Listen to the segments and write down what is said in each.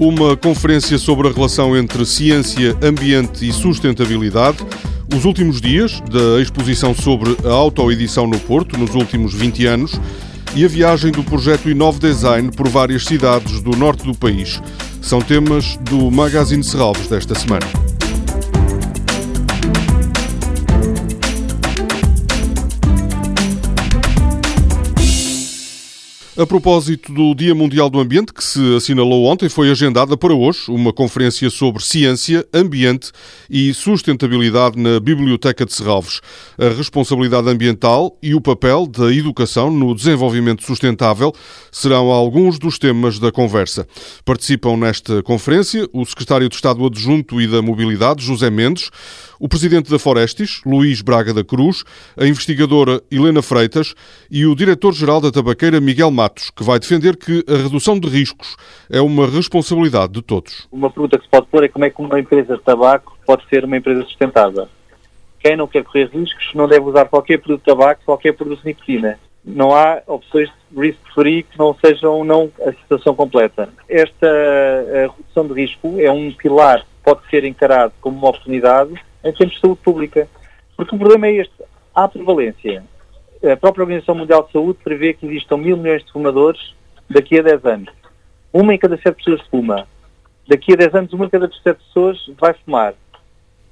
uma conferência sobre a relação entre ciência, ambiente e sustentabilidade. Os últimos dias da exposição sobre a autoedição no Porto, nos últimos 20 anos, e a viagem do projeto Inove Design por várias cidades do norte do país. São temas do Magazine Serralves desta semana. A propósito do Dia Mundial do Ambiente, que se assinalou ontem, foi agendada para hoje uma conferência sobre ciência, ambiente e sustentabilidade na Biblioteca de Serralves. A responsabilidade ambiental e o papel da educação no desenvolvimento sustentável serão alguns dos temas da conversa. Participam nesta conferência o Secretário de Estado Adjunto e da Mobilidade, José Mendes, o Presidente da Forestes, Luís Braga da Cruz, a investigadora Helena Freitas e o Diretor-Geral da Tabaqueira, Miguel Matos que vai defender que a redução de riscos é uma responsabilidade de todos. Uma pergunta que se pode pôr é como é que uma empresa de tabaco pode ser uma empresa sustentável. Quem não quer correr riscos não deve usar qualquer produto de tabaco, qualquer produto de nicotina. Não há opções risk-free que não sejam não a situação completa. Esta redução de risco é um pilar que pode ser encarado como uma oportunidade em termos de saúde pública. Porque o problema é este. Há prevalência a própria Organização Mundial de Saúde prevê que existam mil milhões de fumadores daqui a 10 anos. Uma em cada sete pessoas fuma. Daqui a 10 anos, uma em cada sete pessoas vai fumar.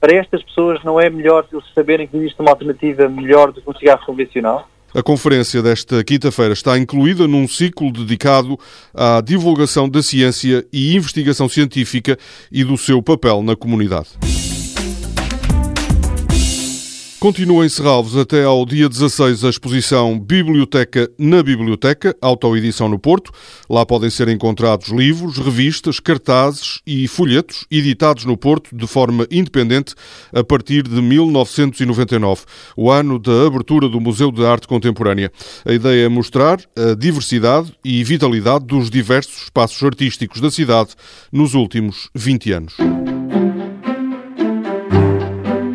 Para estas pessoas, não é melhor eles saberem que existe uma alternativa melhor do que um cigarro convencional? A conferência desta quinta-feira está incluída num ciclo dedicado à divulgação da ciência e investigação científica e do seu papel na comunidade. Continua em Serralves até ao dia 16 a exposição Biblioteca na Biblioteca, autoedição no Porto. Lá podem ser encontrados livros, revistas, cartazes e folhetos editados no Porto de forma independente a partir de 1999, o ano da abertura do Museu de Arte Contemporânea. A ideia é mostrar a diversidade e vitalidade dos diversos espaços artísticos da cidade nos últimos 20 anos.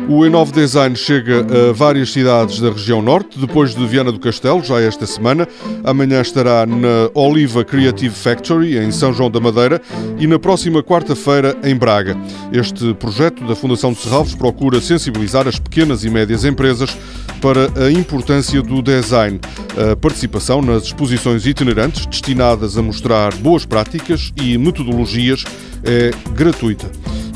O Enove Design chega a várias cidades da região norte, depois de Viana do Castelo, já esta semana. Amanhã estará na Oliva Creative Factory, em São João da Madeira, e na próxima quarta-feira, em Braga. Este projeto da Fundação de Serralves procura sensibilizar as pequenas e médias empresas para a importância do design. A participação nas exposições itinerantes, destinadas a mostrar boas práticas e metodologias, é gratuita.